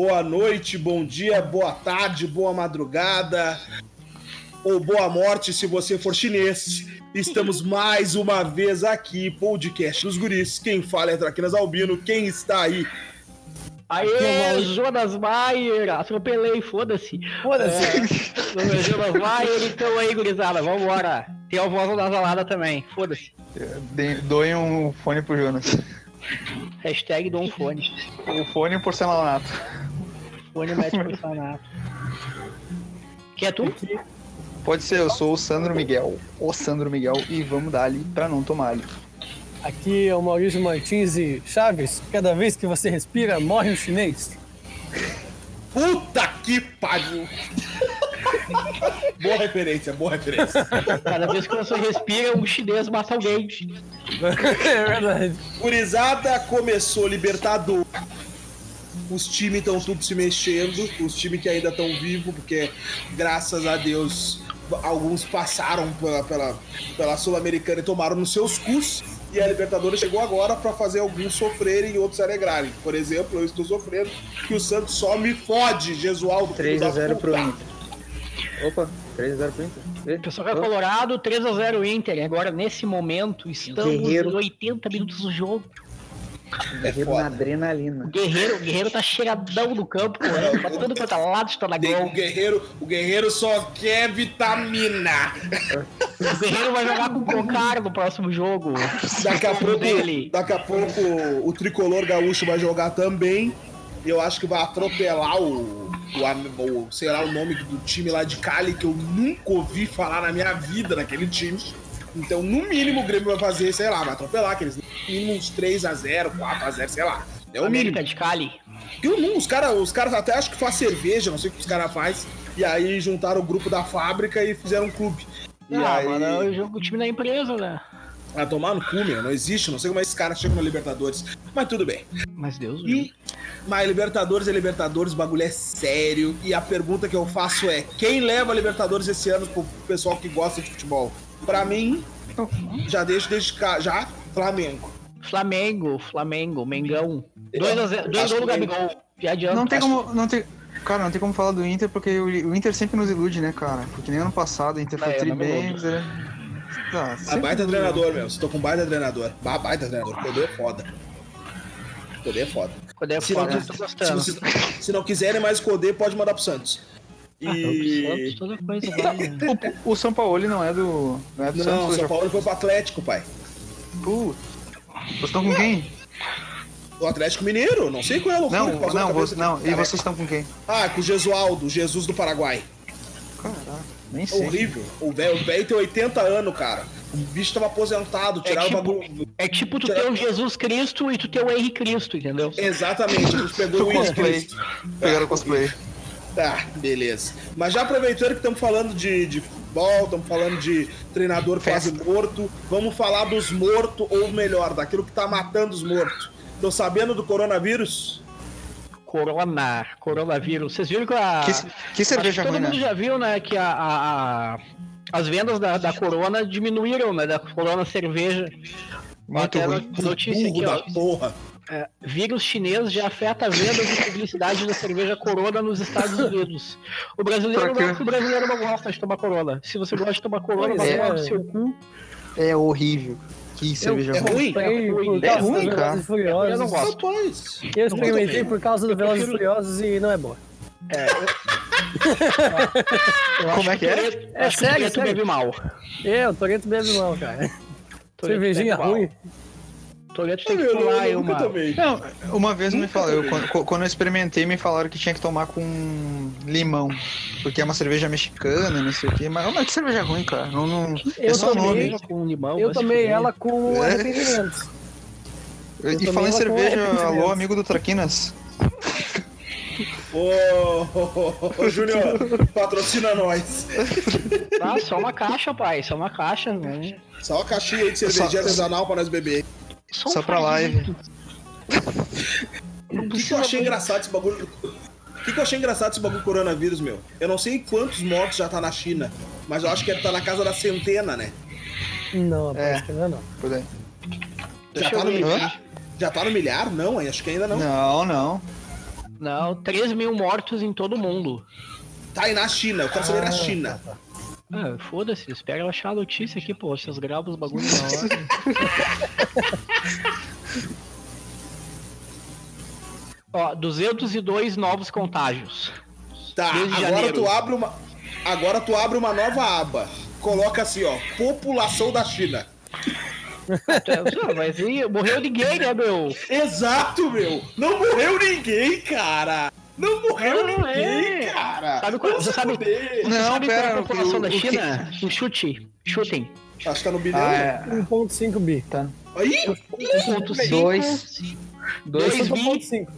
boa noite, bom dia, boa tarde, boa madrugada ou boa morte se você for chinês. Estamos mais uma vez aqui, podcast dos guris. Quem fala é Traquinas Albino, quem está aí? Aê, Jonas Maier, atropelei, foda-se. Foda-se. É, Jonas Maier, então aí, gurizada, vambora. Tem a voz da salada também, foda-se. Doem um fone pro Jonas. Hashtag dou um fone. O fone e porcelanato. Fone mete porcelanato. Que é tu? Pode ser, eu sou o Sandro Miguel. O Sandro Miguel e vamos dar ali pra não tomar ali. Aqui é o Maurício Martins e Chaves. Cada vez que você respira, morre um chinês. Puta que pariu! boa referência, boa referência. Cada vez que você respira, um chinês mata alguém. é verdade. Gurizada começou Libertador. Os times estão tudo se mexendo. Os times que ainda estão vivos, porque graças a Deus alguns passaram pela, pela, pela Sul-Americana e tomaram nos seus cus. E a Libertadores chegou agora para fazer alguns sofrerem e outros se alegrarem. Por exemplo, eu estou sofrendo que o Santos só me fode, Gesualdo. 3x0 pro Inter. Opa, 3x0 pro Inter. Pessoal que é Colorado, 3x0 Inter. Agora, nesse momento, estamos Guerreiro. em 80 minutos do jogo. É Guerreiro na foda. adrenalina. O Guerreiro, o Guerreiro tá cheiradão no campo, correndo, batendo quanto lado, está na Tem- gol. O guerreiro, o guerreiro só quer vitamina. O Guerreiro vai jogar com o Cocar no próximo jogo. Daqui a pouco, dele. daqui a pouco o tricolor gaúcho vai jogar também. Eu acho que vai atropelar o, o, o- sei lá o nome do time lá de Cali que eu nunca ouvi falar na minha vida naquele time. Então, no mínimo, o Grêmio vai fazer, sei lá, vai atropelar aqueles no mínimo uns 3x0, 4x0, sei lá. É o mínimo. América de Cali. Eu não, os caras os caras até acho que faz cerveja, não sei o que os caras fazem. E aí juntaram o grupo da fábrica e fizeram um clube. E ah, aí... mano, eu jogo o time da empresa, né? Ah, tomar no cu, meu. Não existe. Não sei como esses caras chegam na Libertadores. Mas tudo bem. Mas Deus, E, mas Libertadores é Libertadores, o bagulho é sério. E a pergunta que eu faço é: quem leva a Libertadores esse ano pro pessoal que gosta de futebol? Pra mim, já deixo desde cá, já Flamengo. Flamengo, Flamengo, Mengão. 2x0, 2 Acho gols do que- Gabigol. Que adianta. Não tem acho- como. Não tem... Cara, não tem como falar do Inter, porque o Inter sempre nos ilude, né, cara? Porque nem ano passado o Inter foi É, tri não bem. iludo. né? Tá, Ah, sempre baita treinador, meu. Tô com baita treinador. Ba- Baita treinador. Poder é foda. Poder é foda. Quando é Se não, foda, se, gostando. se- se não quiserem mais Codê, pode mandar pro Santos. Ah, E. Santos, toda coisa vale. né? O, o São Paulo não é do. Não é do Não, Santos. São Paulo foi pro Atlético, pai. Putz. Vocês estão com quem? O Atlético Mineiro, não sei qual é a loucura Não, que não, você, não. E vocês estão com quem? Ah, com o Gesualdo, Jesus do Paraguai. Caraca, nem sei. Horrível. O velho o velho tem 80 anos, cara. O bicho tava aposentado, tiraram tipo- o bagulho. É tipo tu ter o Jesus Cristo e tu ter o Henrique Cristo, entendeu? Exatamente, gente pegou o Cosplay. Cristo. Pegaram o cosplay. Tá, beleza. Mas já aproveitando que estamos falando de, de futebol, estamos falando de treinador quase morto, vamos falar dos mortos, ou melhor, daquilo que tá matando os mortos. Tô sabendo do coronavírus? Corona, coronavírus. Vocês viram que a. Que, que cerveja Todo ruim, mundo né? já viu, né, que a, a- a- as vendas da, da Corona diminuíram, né, da Corona cerveja. Muito Até ruim. notícia aqui, ó. porra. É, vírus chinês já afeta vendas e publicidade da cerveja Corona nos Estados Unidos. O brasileiro não, o brasileiro não gosta de tomar Corona. Se você gosta de tomar Corona, vai Pois tomar é. no seu cu. É horrível. Que cerveja é ruim. ruim? Experimentei por É ruim, cara. Eu não gosto. Rapaz. Eu experimentei por causa do Eu Velozes e prefiro- Furiosos e não é boa. Eu Como é que é? É que sério, Toreto sério. bebe mal. Eu, Toreto bebe mal, cara. Cervejinha mal. Toreto tem que Eu, pular eu uma. Não, uma vez me Nunca falaram, tomei. eu, quando, quando eu experimentei, me falaram que tinha que tomar com limão. Porque é uma cerveja mexicana, não sei o quê. Mas, mas que cerveja ruim, cara. Não, não, é Eu só tomei- nome. com limão. Eu tomei fuder. ela com É. arrependimento. E falar em cerveja, alô, amigo do Traquinas. Ô, ô, ô, Júnior, patrocina nós. Ah, só uma caixa, pai. Só uma caixa. Né? Só uma caixinha aí de cerveja Só- artesanal pra nós beber. Um Só pra live. O que, que eu achei engraçado esse bagulho? O que, que eu achei engraçado esse bagulho do coronavírus, meu? Eu não sei quantos mortos já tá na China, mas eu acho que tá na casa da centena, né? Não, É. não é não. Por aí. Já Deixa tá, no milhar? já tá no milhar? Não, acho que ainda não. Não, não. Não, 3 mil mortos em todo mundo. Tá aí na China, eu quero saber na China. Ah, foda-se, espera eu achar a notícia aqui, pô. Vocês gravam os bagulhos na hora. Ó, 202 novos contágios. Tá, agora janeiro. tu abre uma. Agora tu abre uma nova aba. Coloca assim, ó, população da China. Ah, Mas aí, morreu ninguém, né, meu? Exato, meu! Não morreu ninguém, cara! Não morreu Ah, ninguém, é. cara! Sabe qual- Não você sabe-. Você Não, sabe qual é pera, a população o- da que- China? Um chute. Chutem. Acho que tá no bilhão. Ah, é. 1.5 bi. Tá. Aí? 1.5. Dois. Dois Esse é bi. 1.5.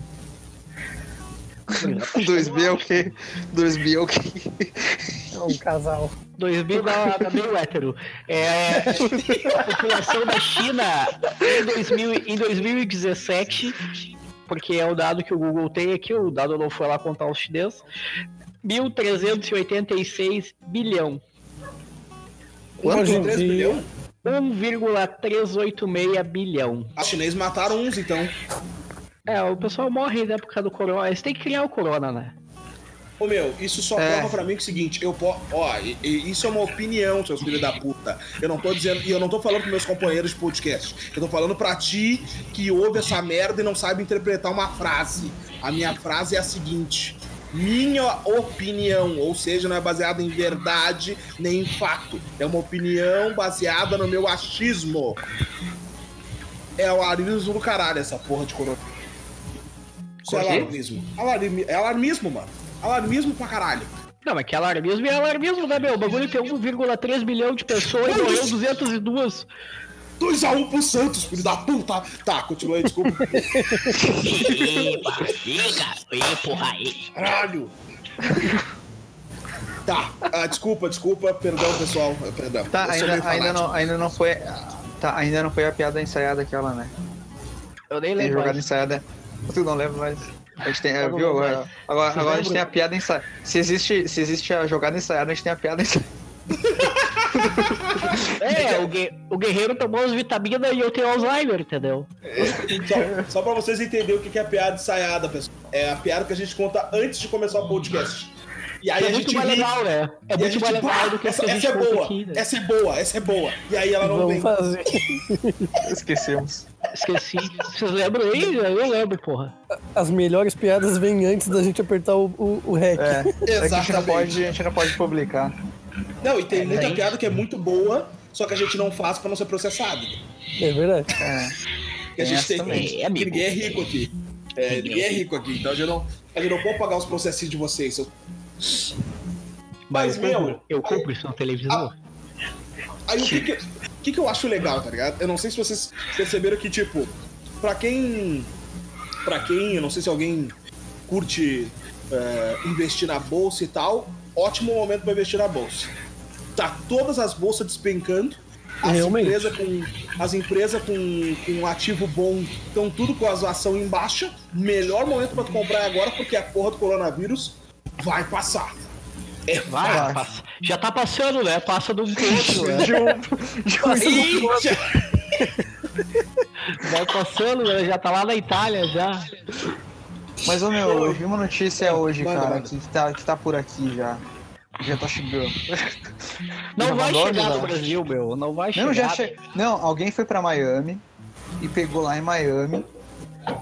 2 bi é o quê? 2 bi é o quê? É um casal. 2 mil dá, dá meio hétero. É, a população da China em, 2000, em 2017, porque é o dado que o Google tem aqui, o dado não foi lá contar os chineses, 1.386 bilhão. Em 1,3 dia- bilhão? 1,386 bilhão. Os chineses mataram uns, então. É, o pessoal morre na época do corona. Eles têm que criar o corona, né? Ô meu, isso só É. prova pra mim que é o seguinte, eu posso. Ó, e- e isso é uma opinião, seus filhos da puta. Eu não tô dizendo. E eu não tô falando pros meus companheiros de podcast. Eu tô falando pra ti que ouve essa merda e não sabe interpretar uma frase. A minha frase é a seguinte. Minha opinião, ou seja, não é baseada em verdade nem em fato. É uma opinião baseada no meu achismo. É o alarmismo do caralho, essa porra de corona. Isso é Por quê? alarmismo. Alarmi- É alarmismo, mano. Alarmismo pra caralho. Não, mas que alarmismo é alarmismo, né, meu? O bagulho tem 1,3 bilhão de pessoas e morreu 202. 2x1 pro Santos, filho da puta. Tá, continua aí, desculpa. porra aí. Caralho. Tá, ah, desculpa, desculpa, perdão, pessoal. Perdão. Tá, ainda, ainda, não, ainda não foi. Tá, ainda não foi a piada ensaiada aquela, né? Eu nem Tem lembro. jogada mais. ensaiada. Tu não lembra mais. A gente tem, não viu? Agora, agora, agora a gente tem a piada ensaiada. Se existe, se existe a jogada ensaiada, a gente tem a piada ensaiada. É, o, gue- o guerreiro tomou as vitaminas e eu tenho Alzheimer, entendeu? Só, só pra vocês entenderem o que que é piada ensaiada, pessoal. É a piada que a gente conta antes de começar o podcast. E aí é a muito gente mais ri, legal, né? É a muito gente, mais legal "Pá, do que essa, essa, é boa, aqui, né? essa é boa, essa é boa. E aí ela não vem. Vamos fazer. Esquecemos. Esqueci. Vocês lembram aí? Eu lembro, porra. As melhores piadas vêm antes da gente apertar o, o, o REC. É, é que a gente, não Exatamente. pode, a gente não pode publicar. Não, e tem muita tem. piada que é muito boa, só que a gente não faz pra não ser processado. É verdade. É. Que a gente tem. também. que É, ninguém é rico aqui. É, ninguém é rico aqui, então a gente não, a gente não pode pagar os processinhos de vocês. seus- Mas, meu, Eu compro isso na televisão. Aí o que que, o que que eu acho legal, tá ligado? Eu não sei se vocês perceberam que, tipo, pra quem. Pra quem, eu não sei se alguém curte é, investir na bolsa e tal, ótimo momento pra investir na bolsa. Tá todas as bolsas despencando. As empresas com, as empresas com, com um ativo bom estão tudo com as ações em baixa. Melhor momento pra tu comprar é agora, porque a porra do coronavírus vai passar. É Vai, Vai. passa. Já tá passando, né? Passa de um pro outro, né? Eita! Vai passando, né? Já tá lá na Itália, já. Mas, ô meu, eu vi uma notícia hoje, Manda, cara, manda. que tá, que tá por aqui já. Já tá chegando. Não vai chegar no Brasil, meu. Não vai chegar. Não, já che... Não, alguém foi pra Miami e pegou lá em Miami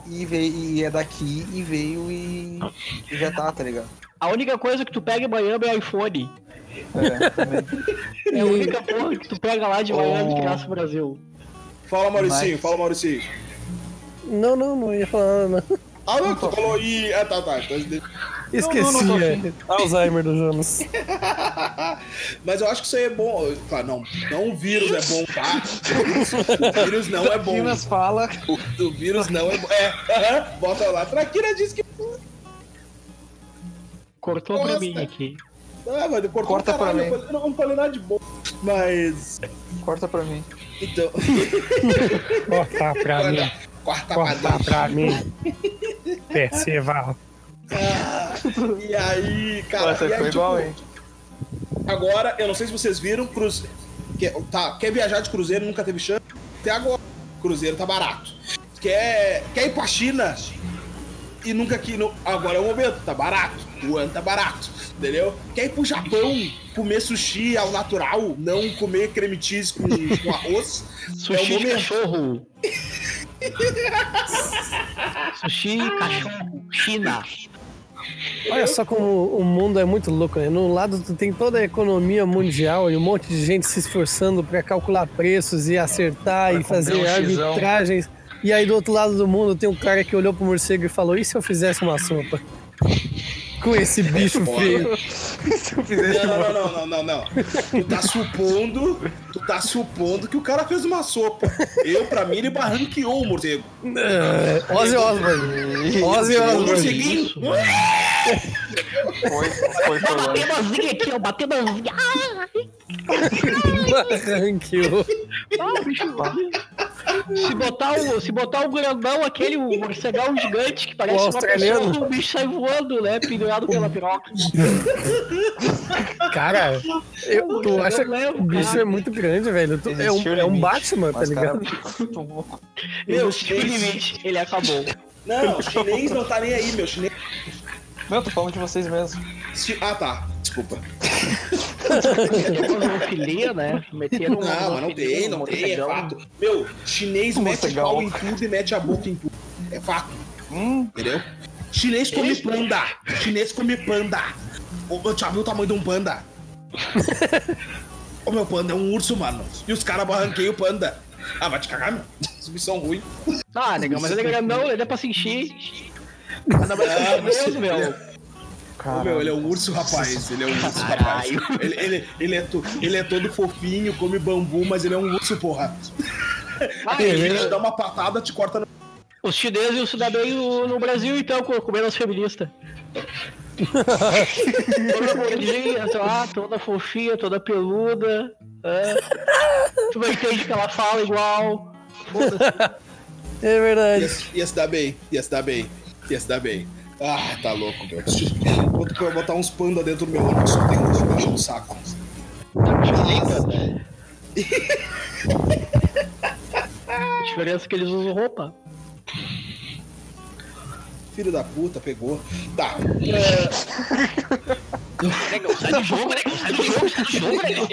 e veio e é daqui e veio e, e já tá, tá ligado? A única coisa que tu pega em Miami é iPhone. É, também. É a única porra que tu pega lá de Miami que Oh. nasce no Brasil. Fala, Mauricinho, Mas- fala, Mauricinho. Não, não, não ia falar nada. não. Ah, não, tu falou e. Ah, tá, tá. Então, Esqueci. não, não tô é. Alzheimer do Jonas. Mas eu acho que isso aí é bom. Claro, não, não o vírus é bom, tá? O vírus não é bom. Minas fala. O, o vírus não é bom. É, bota lá. Traquina disse que. Cortou Nossa. pra mim aqui. Ah, mas cortou Corta pra mim. eu falei- não, não falei nada de bom. Mas. Corta pra mim. Então. Corta pra mim. Corta dentro. pra mim. Perceval. Ah, e aí, cara. Nossa, e aí, foi tipo, igual, hein? Agora, eu não sei se vocês viram, cruze... quer, tá, quer viajar de cruzeiro, nunca teve chance? Até agora. Cruzeiro tá barato. Quer, quer ir pra China? e nunca que. No, agora é o momento, tá barato. O ano tá barato, entendeu? Quer ir pro Japão comer sushi ao natural, não comer creme cheese com, com arroz? é o Sushi de momento. cachorro. Sushi cachorro. China. Olha só como o mundo é muito louco, né? No lado tu tem toda a economia mundial e um monte de gente se esforçando pra calcular preços e acertar Pra e fazer um xizão. arbitragens. E aí do outro lado do mundo tem um cara que olhou pro morcego e falou: e se eu fizesse uma sopa? Com esse bicho Foda. feio. Se eu fizesse Não, não, não, não, não, não. Tu tá supondo. Tu tá supondo que o cara fez uma sopa. Eu, pra mim, ele barranqueou o morcego. É, Ozzy Osbourne. Ozzy Osbourne. Foi, foi, foi. Bateu asinha aqui, ó. Bateu asinha. Barranqueou. Ah, bicho. Se botar, o, se botar o grandão, aquele, o morcegão gigante que parece uma pessoa, o bicho sai voando, né? Pendurado pela piroca. Cara, eu, tu acha que o bicho é muito grande, velho. Tu- é, um, é um Batman, tá cara, ligado? bom. Meu, limite, ele acabou. Não, o chinês não tá nem aí, meu. Chinês. Não, eu tô falando de vocês mesmo. Ah, tá. Desculpa. Zoofilia, né? Meteram uma Não, mas não tem, não tem, é fato. Meu, chinês Um mete pau em tudo e mete a boca em tudo. É fato, Hum, entendeu? Chinês come panda. Chinês come panda. Ô, ô, Já viu o tamanho de um panda? O meu panda é um urso, mano. E os caras barranqueiam o panda. Ah, vai te cagar, meu. Exibição ruim. Ah, negão, mas ele é grandão, ele dá pra se encher. Mas não mas- mesmo, meu. Ô, cara. meu, ele é um urso, rapaz. Ele é um urso, rapaz. Ele, ele, ele, é to- ele é todo fofinho, come bambu, mas ele é um urso, porra. Ah, Ele ele- te dá uma patada, te corta no. Os chineses iam se dar bem no, Brasil, então, com- comendo as feministas. toda gordinha, tá, toda fofinha, toda peluda. É. Tu não entende que ela fala igual. É Ia, verdade. ia se dar bem, ia se dar bem, ia se dar bem. Ah, tá louco, meu. Vou vou botar uns panda dentro do meu ônibus, só tem um enchendo o saco. A diferença é que eles usam roupa. Filho da puta, pegou. Tá. Negão, sai do jogo, negão, sai do jogo, sai do jogo, negão.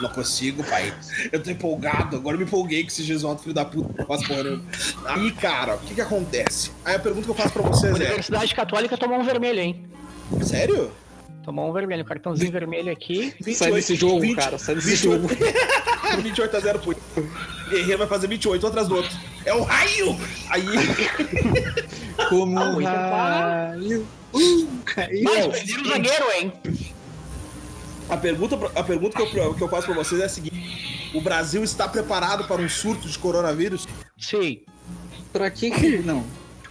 Não consigo, pai. Eu tô empolgado. Agora eu me empolguei com esse Jesus filho da puta. Faço porra. Aí, cara, o que que acontece? Aí a pergunta que eu faço pra vocês é: Universidade Católica tomou um vermelho, hein? Sério? Tomou um vermelho, um cartãozinho vermelho aqui. Sai desse jogo, cara, sai desse jogo. 28 a 0 pro Guerreiro vai fazer 28, outras do outro. É um raio! Aí. Como Ah, um o tá- raio. Mas perderam o zagueiro, hein? A pergunta, a pergunta que, eu, que eu faço pra vocês é a seguinte: O Brasil está preparado para um surto de coronavírus? Sim. Pra que que... Não.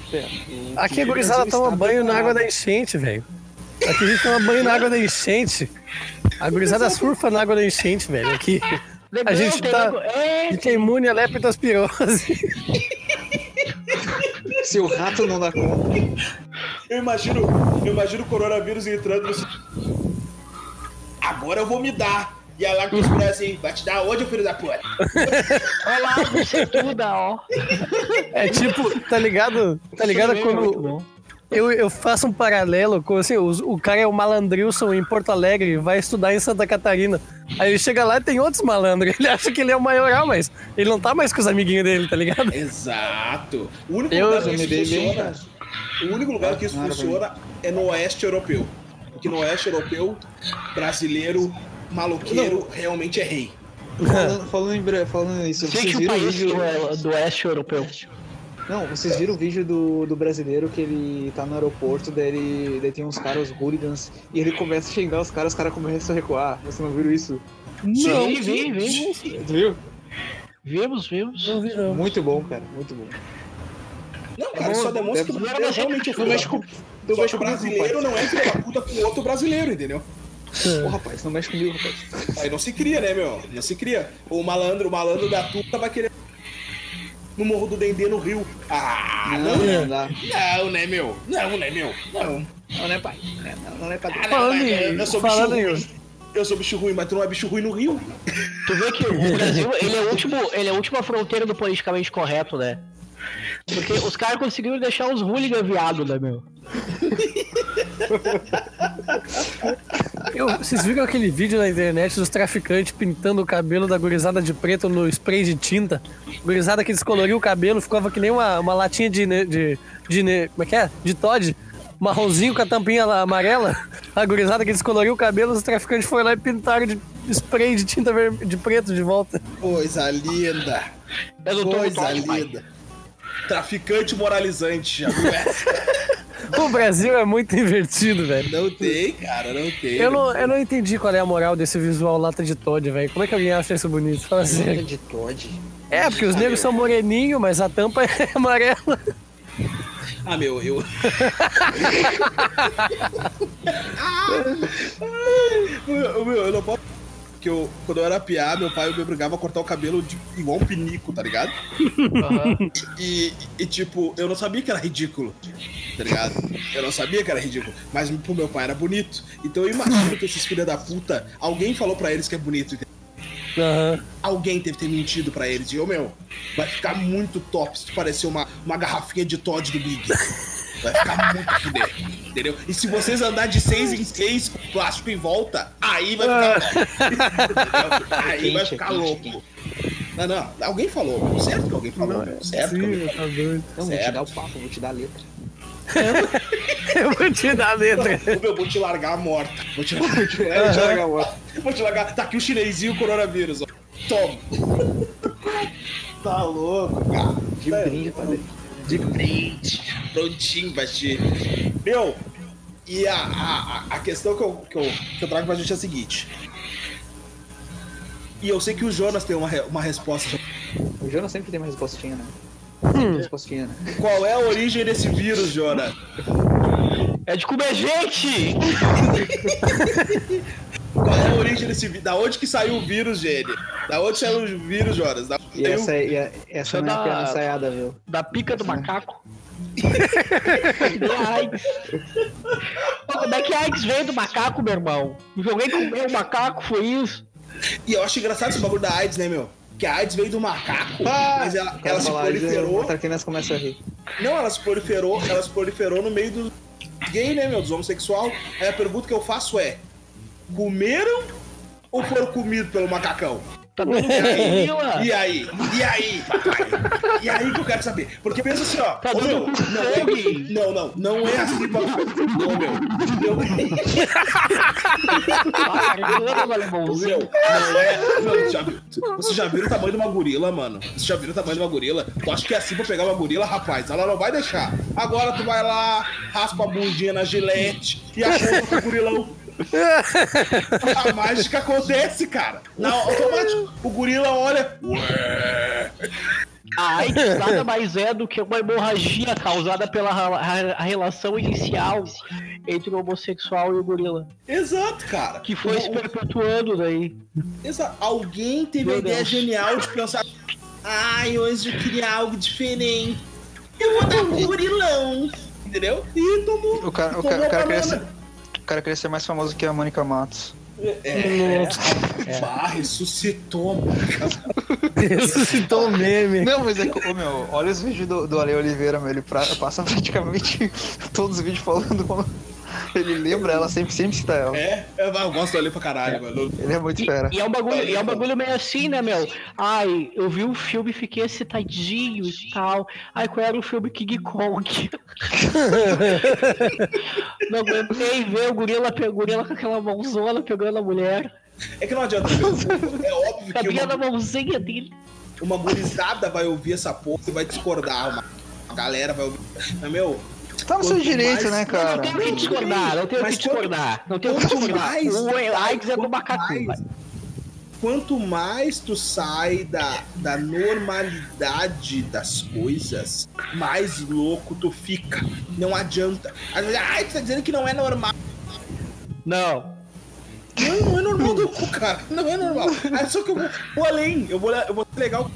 Pera. o Aqui a o gurizada toma banho na água da enchente, velho. Aqui a gente toma banho na água da enchente. A gurizada surfa na água da enchente, velho. Aqui. A gente tá- É, A gente é imune a leptospirose. Se o rato não dá conta. Eu imagino, eu imagino o coronavírus entrando no. Agora eu vou me dar. E a Lactos assim, vai te dar onde, filho da puta? olha lá, você tudo, ó. É tipo, tá ligado? Tá ligado Muito quando. Eu, eu faço um paralelo com assim, os- o cara é o malandrilson em Porto Alegre, vai estudar em Santa Catarina. Aí ele chega lá e tem outros malandros. Ele acha que ele é o maioral, mas ele não tá mais com os amiguinhos dele, tá ligado? Exato. O único Eu- lugar que isso funciona. O único lugar que isso funciona é no oeste europeu. Porque no oeste europeu, brasileiro, maloqueiro, realmente é rei. Falando, falando, em, falando nisso, vocês o viram o país vídeo... do, do oeste europeu. Não, vocês viram o vídeo do, do brasileiro que ele tá no aeroporto, daí, ele, daí tem uns caras, os hooligans, e ele começa a xingar os caras, os caras começam a recuar. Vocês não viram isso? Sim, vi, vi. Tu viu? Vimos, vimos. Não vi, não. Muito bom, cara, muito bom. Não, cara, isso só demonstra que o Não, brasileiro é realmente o Tu filho mexe da com... puta. Tu Só mexe que o comigo, brasileiro não é filho da puta com outro brasileiro, entendeu? Ô, rapaz, não mexe comigo, rapaz. Aí não se cria, né, meu? Não se cria. O malandro, o malandro da tuta vai querer no Morro do Dendê, no Rio. Ah, não, Não, né? não dá. Não, né, meu? Não, né, meu? Não. Não, né, pai? Não, não é pra Ah, não, Falando mas em- eu sou bicho falando em- ruim. Eu sou bicho ruim, mas tu não é bicho ruim no Rio? Tu vê que o Brasil, ele é, o último, ele é a última fronteira do politicamente correto, né? Porque os caras conseguiram deixar os hooligans viado, né, meu? Eu- vocês viram aquele vídeo na internet dos traficantes pintando o cabelo da gurizada de preto no spray de tinta? Gurizada que descoloriu o cabelo, ficava que nem uma, uma latinha de, de, de, ne- Como é que é? De Todd. Marronzinho com a tampinha amarela. A gurizada que descoloriu o cabelo, os traficantes foram lá e pintaram de spray de tinta de preto de volta. Coisa linda. Eu não Coisa pai. Traficante moralizante, já viu essa? O Brasil é muito invertido, velho. Não tem, cara, não tem. Eu não, eu não entendi qual é a moral desse visual lata de Todd, velho. Como é que alguém acha isso bonito? Fala sério. de Todd. É, porque os negros são moreninhos, mas a tampa é amarela. Ah, meu, eu. meu, meu, eu não posso. Porque eu, quando eu era piá, meu pai me obrigava a cortar o cabelo de, igual um pinico, tá ligado? E, e, tipo, eu não sabia que era ridículo, tá ligado? Eu não sabia que era ridículo, mas pro meu pai era bonito. Então eu imagino que esses filha da puta, alguém falou pra eles que é bonito, entendeu? Aham. Alguém teve que ter mentido pra eles. E eu, meu, vai ficar muito top se tu parecer uma, uma garrafinha de Todd do Big. Vai ficar muito fuder, entendeu? E se vocês andar de seis em seis com plástico em volta, aí vai ficar louco. Aí vai ficar quente, louco. Não, não, alguém falou. Certo que alguém falou. meu, certo que alguém Sim, tá doido. Não, vou te dar o papo, vou te dar a letra. Eu vou te dar a letra. Meu, vou te largar morta. Vou te largar. Deixa eu largar outro. Vou te largar. Tá aqui o chinesinho e o coronavírus, ó. Toma. Tá louco, cara. De brinde pra ler. De brinde. Prontinho pra ti. Meu, e a, a, a- questão que eu, que, eu, que eu trago pra gente é a seguinte. E eu sei que o Jonas tem uma, uma resposta. O Jonas sempre tem uma respostinha, né? Sempre tem respostinha, né? Qual é a origem desse vírus, Jonas? É de comer gente! Qual é a origem desse vírus? Da onde que saiu o vírus, Gene? Da onde saiu o vírus, Jonas? Da E saiu- essa, e a- essa Isso não é é a da- piada ensaiada, viu? Da pica do macaco. Ai. Pô, Como é que a AIDS veio do macaco, meu irmão? Alguém comeu o macaco, foi isso? E eu acho engraçado esse bagulho da AIDS, né, meu? Que a AIDS veio do macaco, mas ela, ela se fala, "Ai, proliferou. O Traquinas começa a rir. Não, ela se proliferou, ela se proliferou no meio do gay, né, meu? Dos homossexual. Aí a pergunta que eu faço é: comeram ou foram comidos pelo macacão? Tá E aí? E aí? E aí, papai? E aí que eu quero saber. Porque pensa assim, ó. Tá ô, meu, não, é, não, não, não é assim, papai. Não, meu. O Ô. Meu, não é. Meu, já, viu- você já viu o tamanho de uma gorila, mano? Você já viu o tamanho de uma gorila? Tu acha que é assim pra pegar uma gorila, rapaz? Ela não vai deixar. Agora tu vai lá, raspa a bundinha na gilete e aponta pro gorilão. A mágica acontece, cara. Na automático. O gorila olha. Ué. A AIDS nada mais é do que uma hemorragia causada pela relação inicial entre o homossexual e o gorila. Exato, cara. Que foi O- se perpetuando daí. Exa- Alguém teve Meu a ideia Deus. genial de pensar. Ai, hoje eu queria algo diferente. Eu vou dar pro gorilão. Entendeu? E tomou. O cara, o tomou cara, o cara queria ser, cara queria ser mais famoso que a Mônica Matos. É, Bah, ressuscitou, mano. Ressuscitou o meme. Não, mas é que, ô, meu, olha os vídeos do, do Ale Oliveira, meu, ele pra- passa praticamente todos os vídeos falando como ele lembra ela, sempre, sempre cita ela. É, eu, gosto dele pra caralho, mano. Ele é muito E, fera. e é um bagulho, e é um bagulho meio assim, né, meu? Ai, eu vi um filme e fiquei excitadinho e tal. Ai, qual era o filme King Kong? Não aguentei ver o gorila, o gorila com aquela mãozona pegando a mulher. É que não adianta, meu. É óbvio que Cabia na uma, mãozinha dele. uma gurizada vai ouvir essa porra e vai discordar. Uma, a galera vai ouvir. Mas, meu, Tá no seu direito, mais- né, Não cara? tem o que discordar, não tem o que discordar. Não tem o que discordar. mais- O AIDS é do macaco. Quanto mais tu sai da, da normalidade das coisas, mais louco tu fica. Não adianta. Ai, tu tá dizendo que não é normal. Não. Não, não é normal, não, cara. Não é normal. Aí só que eu vou, vou além. Eu vou, eu vou ser legal.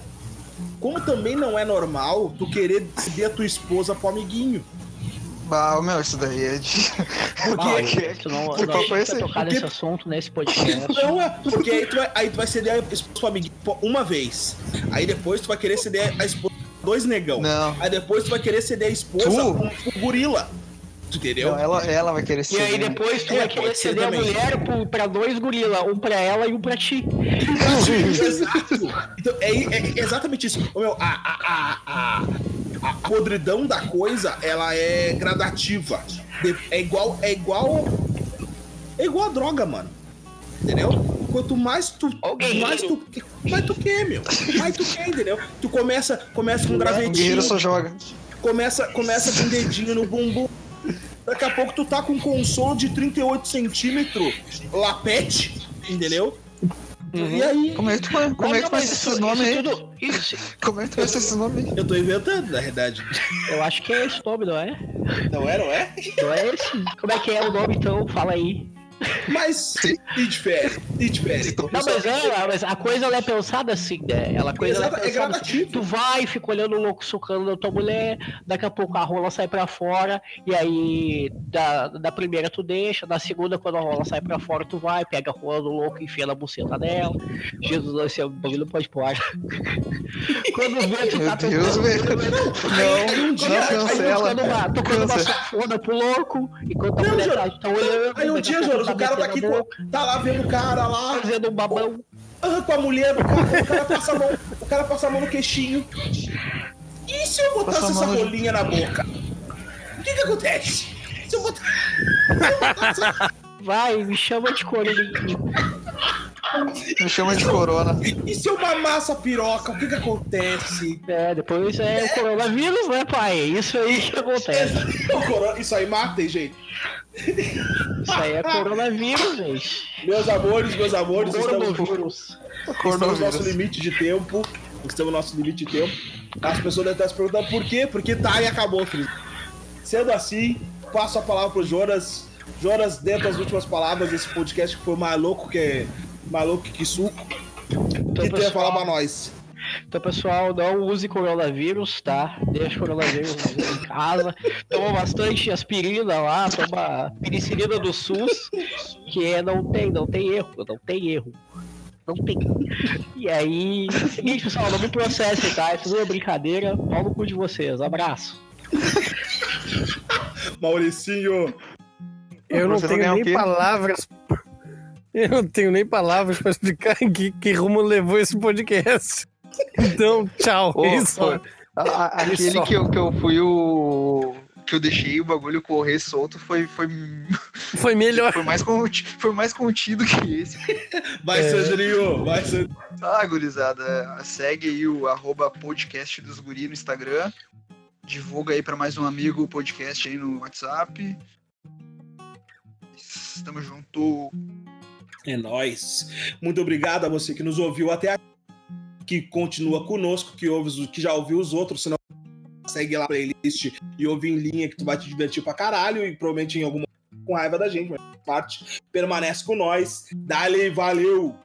Como também não é normal tu querer ceder a tua esposa pro amiguinho. Ah, meu, isso daí é de. Ah, que- não, que não é Porque- nesse assunto nesse podcast. Não é, porque aí tu vai, aí tu vai ceder a esposa pro amiguinho uma vez. Aí depois tu vai querer ceder a esposa dois negão. Não. Aí depois tu vai querer ceder a esposa pro, pro gorila. Tu entendeu? Não, ela, ela vai querer ser. E aí depois tu É, vai querer ceder a mulher pro- pra dois gorila, um pra ela e um pra ti. Exato. Então, é, é exatamente isso. Ô, meu, a, a, a, a, a podridão da coisa, ela é gradativa. É igual, é igual. É igual a droga, mano. Entendeu? Quanto mais tu. Guerreiro. mais tu. Mais tu quer, meu. Mais tu quer, entendeu? Tu começa, começa com um gravetinho. só joga. Começa, começa com o dedinho no bumbum. Daqui a pouco tu tá com um console de 38 centímetros, lapete, entendeu? E aí, Como é que tu, como é que tu esses nomes isso aí? tudo- isso- Como é que tu conhece esses nomes aí? eu tô inventando, na verdade. eu acho que é esse nome, não é? Não é, não é? Não é esse? Como é que é o nome então? Fala aí. Mas e difere, e difere. Não, mas é, mas a coisa ela é pensada assim, né? Ela coisa ela Exato, é pensada assim. gradativo. Tu vai, fica olhando o louco socando na tua mulher, daqui a pouco a rola sai pra fora, e aí da, da primeira tu deixa, da segunda, quando a rola sai pra fora, tu vai, pega a rola do louco e enfia na buceta dela. Jesus, esse bagulho não pode pôr. quando vê, tu Meu tá Deus, velho. Não, não cancela. Tocando uma, tocando uma Cancela. safona pro louco, enquanto a Não, mulher tá, tá olhando. Daqui dia, Jonas, o cara tá aqui com. Tá lá vendo o cara lá, fazendo um babão. com a mulher do cara, o cara passa a mão, o cara passa a mão no queixinho. E se eu botasse essa mão no- rolinha na boca? O que que acontece? Se eu botar. se eu botar Vai, me chama de coroninho. Me chama de corona. E se eu mamar essa piroca, o que que acontece? É, depois é o coronavírus, né, pai? É Isso aí que acontece. O corona- Isso aí mata, hein, gente? Isso aí é coronavírus, gente. Meus amores, meus amores, estamos, Coronavírus. estamos no nosso limite de tempo. Estamos no nosso limite de tempo. As pessoas devem estar se perguntando por quê? Porque tá e acabou, filho. Sendo assim, passo a palavra pro Jonas. Jonas, dentro das últimas palavras desse podcast que foi mais louco que mais louco que suco. O Então, que tu ia falar pra pessoal, nós? Então, pessoal, não use coronavírus, tá? Deixa o coronavírus em casa. Toma bastante aspirina lá, toma penicilina do SUS, que é, não tem, não tem erro, não tem erro. Não tem. E aí, seguinte, pessoal, não me processem, tá? É tudo uma brincadeira. Pau no cu de vocês. Abraço. Mauricinho, Eu não tenho nem palavras. Eu não tenho nem palavras pra explicar em que, que rumo levou esse podcast. Então, tchau. Ô, é isso. a- a- Aquele só. que eu, que eu fui o. que eu deixei o bagulho correr solto foi, foi, Foi melhor. foi, mais, conti- foi mais contido que esse. vai, É. Sandrinho, vai, Sandrinho. Ah, gurizada, segue aí o arroba podcast dos guri no Instagram. Divulga aí pra mais um amigo o podcast aí no WhatsApp. Tamo junto. É nóis. Muito obrigado a você que nos ouviu até aqui, que continua conosco, que, ouve, que já ouviu os outros, senão segue lá a playlist e ouve em linha que tu vai te divertir pra caralho e provavelmente em alguma com raiva da gente, mas parte permanece com nós. Dale, valeu!